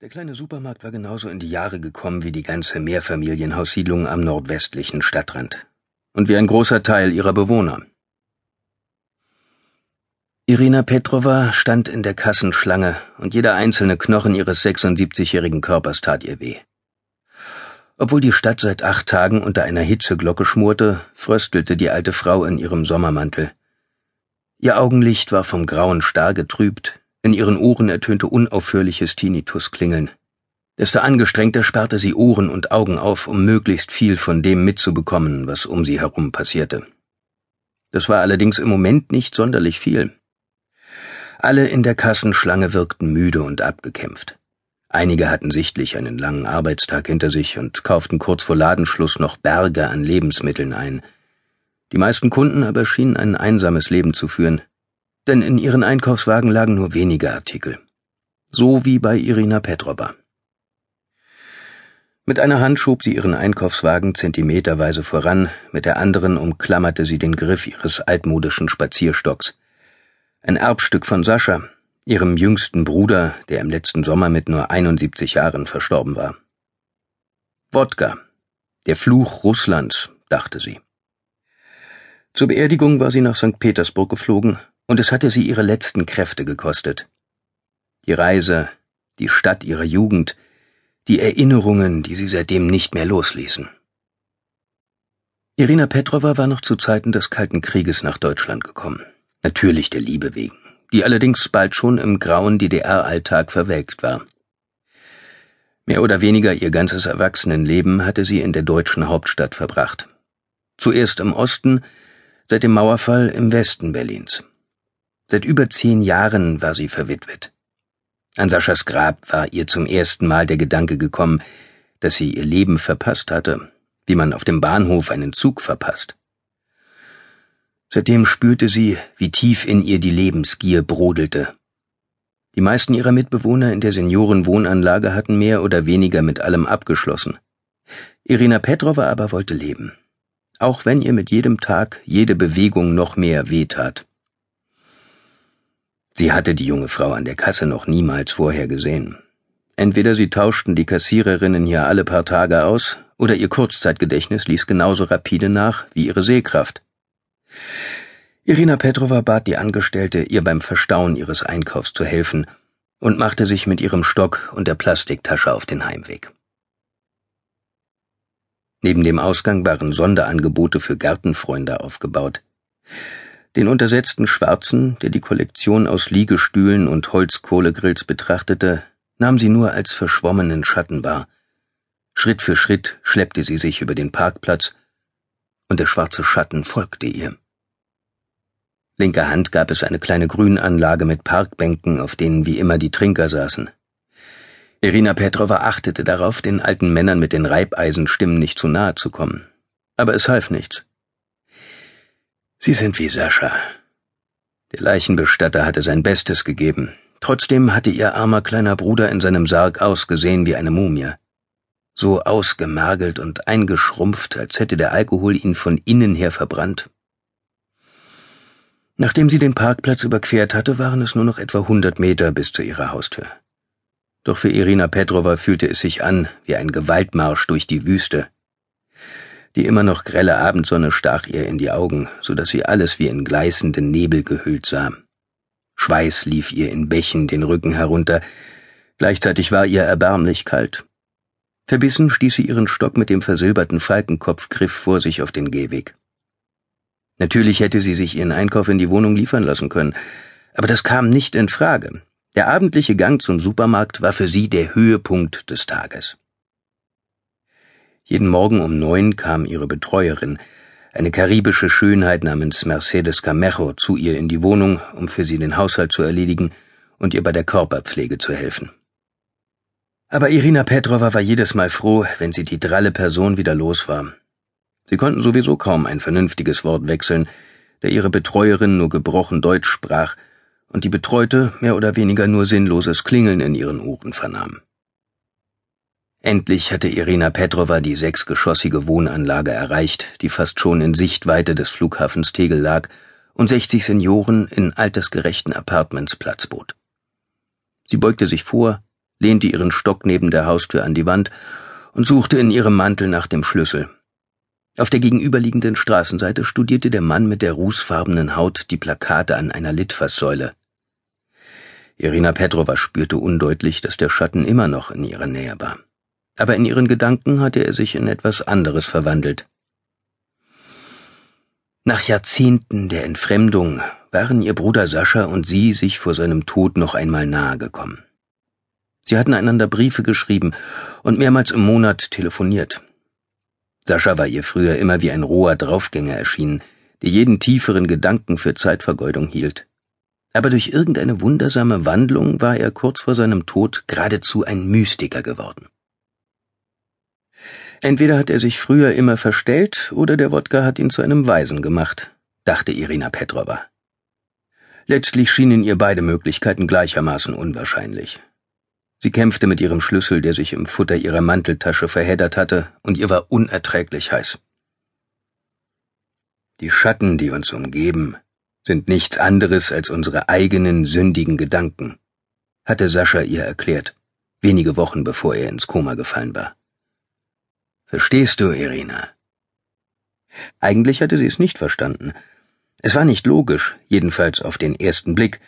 Der kleine Supermarkt war genauso in die Jahre gekommen wie die ganze Mehrfamilienhaussiedlung am nordwestlichen Stadtrand und wie ein großer Teil ihrer Bewohner. Irina Petrova stand in der Kassenschlange und jeder einzelne Knochen ihres 76-jährigen Körpers tat ihr weh. Obwohl die Stadt seit acht Tagen unter einer Hitzeglocke schmorte, fröstelte die alte Frau in ihrem Sommermantel. Ihr Augenlicht war vom grauen Star getrübt, in ihren Ohren ertönte unaufhörliches Tinnitus-Klingeln. Desto angestrengter sperrte sie Ohren und Augen auf, um möglichst viel von dem mitzubekommen, was um sie herum passierte. Das war allerdings im Moment nicht sonderlich viel. Alle in der Kassenschlange wirkten müde und abgekämpft. Einige hatten sichtlich einen langen Arbeitstag hinter sich und kauften kurz vor Ladenschluss noch Berge an Lebensmitteln ein. Die meisten Kunden aber schienen ein einsames Leben zu führen, denn in ihren Einkaufswagen lagen nur wenige Artikel. So wie bei Irina Petrova. Mit einer Hand schob sie ihren Einkaufswagen zentimeterweise voran, mit der anderen umklammerte sie den Griff ihres altmodischen Spazierstocks. Ein Erbstück von Sascha, ihrem jüngsten Bruder, der im letzten Sommer mit nur 71 Jahren verstorben war. Wodka, der Fluch Russlands, dachte sie. Zur Beerdigung war sie nach St. Petersburg geflogen und es hatte sie ihre letzten Kräfte gekostet. Die Reise, die Stadt ihrer Jugend, die Erinnerungen, die sie seitdem nicht mehr losließen. Irina Petrova war noch zu Zeiten des Kalten Krieges nach Deutschland gekommen, natürlich der Liebe wegen, die allerdings bald schon im grauen DDR-Alltag verwelkt war. Mehr oder weniger ihr ganzes Erwachsenenleben hatte sie in der deutschen Hauptstadt verbracht. Zuerst im Osten, seit dem Mauerfall im Westen Berlins. Seit über zehn Jahren war sie verwitwet. An Saschas Grab war ihr zum ersten Mal der Gedanke gekommen, dass sie ihr Leben verpasst hatte, wie man auf dem Bahnhof einen Zug verpasst. Seitdem spürte sie, wie tief in ihr die Lebensgier brodelte. Die meisten ihrer Mitbewohner in der Seniorenwohnanlage hatten mehr oder weniger mit allem abgeschlossen. Irina Petrova aber wollte leben, auch wenn ihr mit jedem Tag jede Bewegung noch mehr wehtat. Sie hatte die junge Frau an der Kasse noch niemals vorher gesehen. Entweder sie tauschten die Kassiererinnen hier alle paar Tage aus, oder ihr Kurzzeitgedächtnis ließ genauso rapide nach wie ihre Sehkraft. Irina Petrova bat die Angestellte, ihr beim Verstauen ihres Einkaufs zu helfen und machte sich mit ihrem Stock und der Plastiktasche auf den Heimweg. Neben dem Ausgang waren Sonderangebote für Gartenfreunde aufgebaut. Den untersetzten Schwarzen, der die Kollektion aus Liegestühlen und Holzkohlegrills betrachtete, nahm sie nur als verschwommenen Schatten wahr. Schritt für Schritt schleppte sie sich über den Parkplatz, und der schwarze Schatten folgte ihr. Linker Hand gab es eine kleine Grünanlage mit Parkbänken, auf denen wie immer die Trinker saßen. Irina Petrova achtete darauf, den alten Männern mit den Reibeisenstimmen nicht zu nahe zu kommen. Aber es half nichts. Sie sind wie Sascha. Der Leichenbestatter hatte sein Bestes gegeben. Trotzdem hatte ihr armer kleiner Bruder in seinem Sarg ausgesehen wie eine Mumie. So ausgemergelt und eingeschrumpft, als hätte der Alkohol ihn von innen her verbrannt. Nachdem sie den Parkplatz überquert hatte, waren es nur noch etwa hundert Meter bis zu ihrer Haustür. Doch für Irina Petrova fühlte es sich an wie ein Gewaltmarsch durch die Wüste. Die immer noch grelle Abendsonne stach ihr in die Augen, so dass sie alles wie in gleißenden Nebel gehüllt sah. Schweiß lief ihr in Bächen den Rücken herunter, gleichzeitig war ihr erbärmlich kalt. Verbissen stieß sie ihren Stock mit dem versilberten Falkenkopfgriff vor sich auf den Gehweg. Natürlich hätte sie sich ihren Einkauf in die Wohnung liefern lassen können, aber das kam nicht in Frage. Der abendliche Gang zum Supermarkt war für sie der Höhepunkt des Tages. Jeden Morgen um neun kam ihre Betreuerin, eine karibische Schönheit namens Mercedes Camejo, zu ihr in die Wohnung, um für sie den Haushalt zu erledigen und ihr bei der Körperpflege zu helfen. Aber Irina Petrova war jedes Mal froh, wenn sie die dralle Person wieder los war. Sie konnten sowieso kaum ein vernünftiges Wort wechseln, da ihre Betreuerin nur gebrochen Deutsch sprach und die Betreute mehr oder weniger nur sinnloses Klingeln in ihren Ohren vernahm. Endlich hatte Irina Petrova die sechsgeschossige Wohnanlage erreicht, die fast schon in Sichtweite des Flughafens Tegel lag und 60 Senioren in altersgerechten Apartments Platz bot. Sie beugte sich vor, lehnte ihren Stock neben der Haustür an die Wand und suchte in ihrem Mantel nach dem Schlüssel. Auf der gegenüberliegenden Straßenseite studierte der Mann mit der rußfarbenen Haut die Plakate an einer Litfaßsäule. Irina Petrova spürte undeutlich, dass der Schatten immer noch in ihrer Nähe war. Aber in ihren Gedanken hatte er sich in etwas anderes verwandelt. Nach Jahrzehnten der Entfremdung waren ihr Bruder Sascha und sie sich vor seinem Tod noch einmal nahe gekommen. Sie hatten einander Briefe geschrieben und mehrmals im Monat telefoniert. Sascha war ihr früher immer wie ein roher Draufgänger erschienen, der jeden tieferen Gedanken für Zeitvergeudung hielt aber durch irgendeine wundersame Wandlung war er kurz vor seinem Tod geradezu ein Mystiker geworden. Entweder hat er sich früher immer verstellt, oder der Wodka hat ihn zu einem Weisen gemacht, dachte Irina Petrova. Letztlich schienen ihr beide Möglichkeiten gleichermaßen unwahrscheinlich. Sie kämpfte mit ihrem Schlüssel, der sich im Futter ihrer Manteltasche verheddert hatte, und ihr war unerträglich heiß. Die Schatten, die uns umgeben, sind nichts anderes als unsere eigenen sündigen Gedanken, hatte Sascha ihr erklärt, wenige Wochen bevor er ins Koma gefallen war. Verstehst du, Irina? Eigentlich hatte sie es nicht verstanden. Es war nicht logisch, jedenfalls auf den ersten Blick.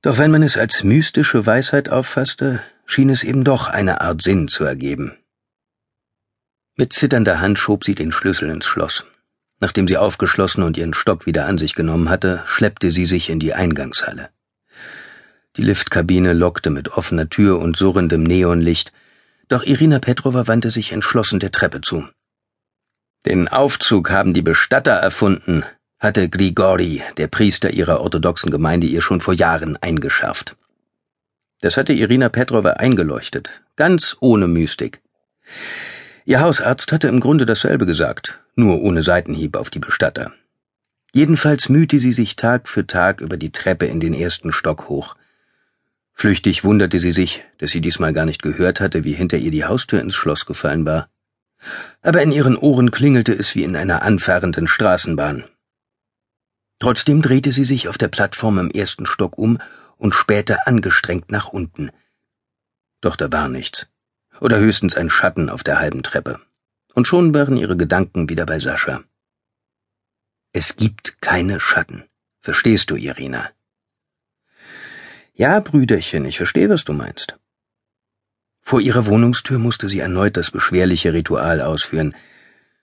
Doch wenn man es als mystische Weisheit auffasste, schien es eben doch eine Art Sinn zu ergeben. Mit zitternder Hand schob sie den Schlüssel ins Schloss. Nachdem sie aufgeschlossen und ihren Stock wieder an sich genommen hatte, schleppte sie sich in die Eingangshalle. Die Liftkabine lockte mit offener Tür und surrendem Neonlicht, doch Irina Petrova wandte sich entschlossen der Treppe zu. Den Aufzug haben die Bestatter erfunden, hatte Grigori, der Priester ihrer orthodoxen Gemeinde, ihr schon vor Jahren eingeschärft. Das hatte Irina Petrova eingeleuchtet, ganz ohne Mystik. Ihr Hausarzt hatte im Grunde dasselbe gesagt, nur ohne Seitenhieb auf die Bestatter. Jedenfalls mühte sie sich Tag für Tag über die Treppe in den ersten Stock hoch. Flüchtig wunderte sie sich, dass sie diesmal gar nicht gehört hatte, wie hinter ihr die Haustür ins Schloss gefallen war. Aber in ihren Ohren klingelte es wie in einer anfahrenden Straßenbahn. Trotzdem drehte sie sich auf der Plattform im ersten Stock um und spähte angestrengt nach unten. Doch da war nichts oder höchstens ein Schatten auf der halben Treppe. Und schon waren ihre Gedanken wieder bei Sascha. Es gibt keine Schatten. Verstehst du, Irina? Ja, Brüderchen, ich verstehe, was du meinst. Vor ihrer Wohnungstür musste sie erneut das beschwerliche Ritual ausführen.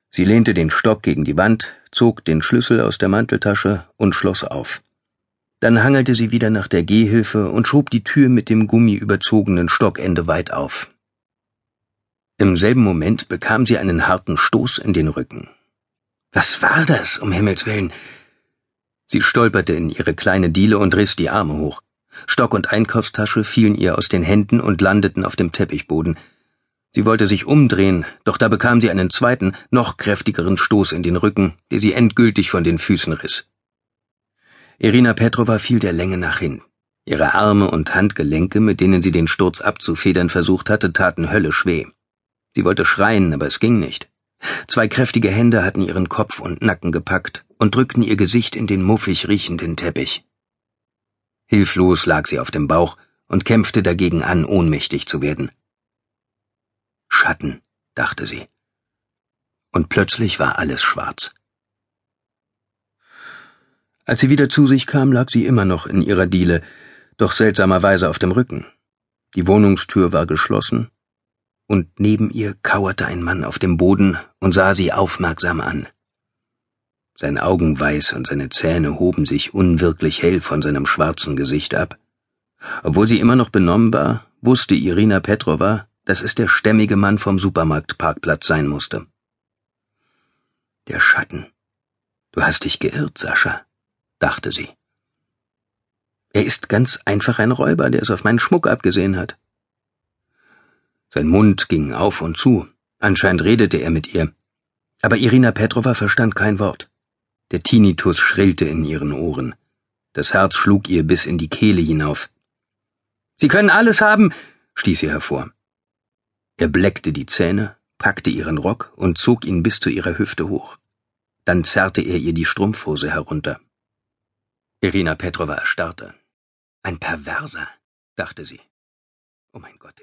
Sie lehnte den Stock gegen die Wand, zog den Schlüssel aus der Manteltasche und schloss auf. Dann hangelte sie wieder nach der Gehhilfe und schob die Tür mit dem gummiüberzogenen Stockende weit auf. Im selben Moment bekam sie einen harten Stoß in den Rücken. Was war das, um Himmels willen? Sie stolperte in ihre kleine Diele und riss die Arme hoch. Stock und Einkaufstasche fielen ihr aus den Händen und landeten auf dem Teppichboden. Sie wollte sich umdrehen, doch da bekam sie einen zweiten, noch kräftigeren Stoß in den Rücken, der sie endgültig von den Füßen riss. Irina Petrova fiel der Länge nach hin. Ihre Arme und Handgelenke, mit denen sie den Sturz abzufedern versucht hatte, taten höllisch weh. Sie wollte schreien, aber es ging nicht. Zwei kräftige Hände hatten ihren Kopf und Nacken gepackt und drückten ihr Gesicht in den muffig riechenden Teppich. Hilflos lag sie auf dem Bauch und kämpfte dagegen an, ohnmächtig zu werden. Schatten, dachte sie. Und plötzlich war alles schwarz. Als sie wieder zu sich kam, lag sie immer noch in ihrer Diele, doch seltsamerweise auf dem Rücken. Die Wohnungstür war geschlossen und neben ihr kauerte ein Mann auf dem Boden und sah sie aufmerksam an. Sein Augenweiß und seine Zähne hoben sich unwirklich hell von seinem schwarzen Gesicht ab. Obwohl sie immer noch benommen war, wusste Irina Petrova, dass es der stämmige Mann vom Supermarktparkplatz sein musste. Der Schatten. Du hast dich geirrt, Sascha, dachte sie. Er ist ganz einfach ein Räuber, der es auf meinen Schmuck abgesehen hat. Sein Mund ging auf und zu. Anscheinend redete er mit ihr. Aber Irina Petrova verstand kein Wort. Der Tinnitus schrillte in ihren Ohren. Das Herz schlug ihr bis in die Kehle hinauf. Sie können alles haben, stieß sie hervor. Er bleckte die Zähne, packte ihren Rock und zog ihn bis zu ihrer Hüfte hoch. Dann zerrte er ihr die Strumpfhose herunter. Irina Petrova erstarrte. Ein Perverser, dachte sie. Oh mein Gott,